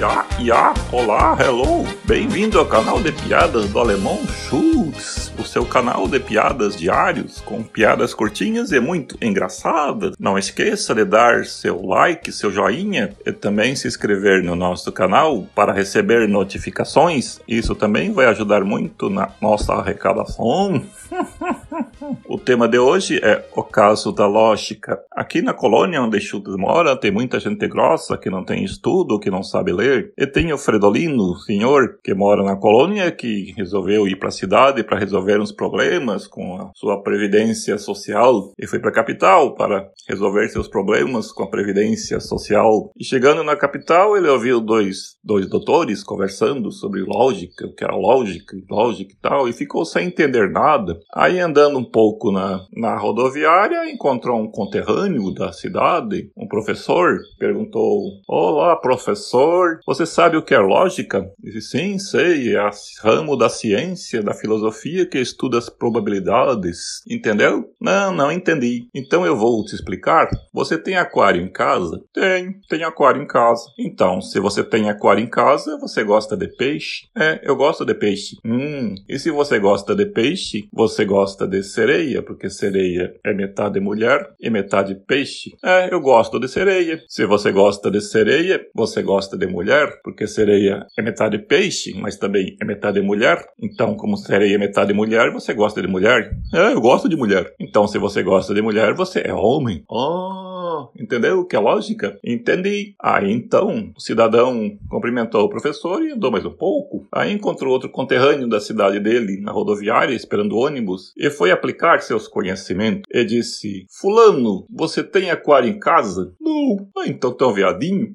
Ya, olá, hello, bem-vindo ao canal de piadas do Alemão Schultz, o seu canal de piadas diários, com piadas curtinhas e muito engraçadas. Não esqueça de dar seu like, seu joinha e também se inscrever no nosso canal para receber notificações. Isso também vai ajudar muito na nossa arrecadação. o tema de hoje é o caso da lógica. Aqui na colônia onde Schultz mora, tem muita gente grossa que não tem estudo, que não sabe ler. E tem o Fredolino, senhor, que mora na colônia, que resolveu ir para a cidade para resolver uns problemas com a sua previdência social e foi para a capital para resolver seus problemas com a previdência social. E chegando na capital, ele ouviu dois, dois doutores conversando sobre lógica, o que era lógica, lógica e tal, e ficou sem entender nada. Aí andando um pouco na, na rodoviária, encontrou um conterrâneo da cidade, um professor, perguntou: Olá, professor, você sabe o que é lógica? Disse: Sim, sei, é ramo da ciência, da filosofia que estuda as probabilidades. Entendeu? Não, não entendi. Então eu vou te explicar. Você tem aquário em casa? Tenho, tenho aquário em casa. Então, se você tem aquário em casa, você gosta de peixe? É, eu gosto de peixe. Hum, e se você gosta de peixe, você gosta de sereia, porque sereia é metade mulher e metade peixe. É, eu gosto de sereia. Se você gosta de sereia, você gosta de mulher, porque sereia é metade peixe, mas também é metade mulher. Então, como sereia é metade mulher, você gosta de mulher. É, eu gosto de mulher. Então, se você gosta de mulher, você é homem. Oh entendeu? Que é lógica? Entendi. Aí então, o cidadão cumprimentou o professor e andou mais um pouco. Aí encontrou outro conterrâneo da cidade dele na rodoviária, esperando o ônibus, e foi aplicar seus conhecimentos. E disse: Fulano, você tem aquário em casa? Não. Ah, então tão viadinho.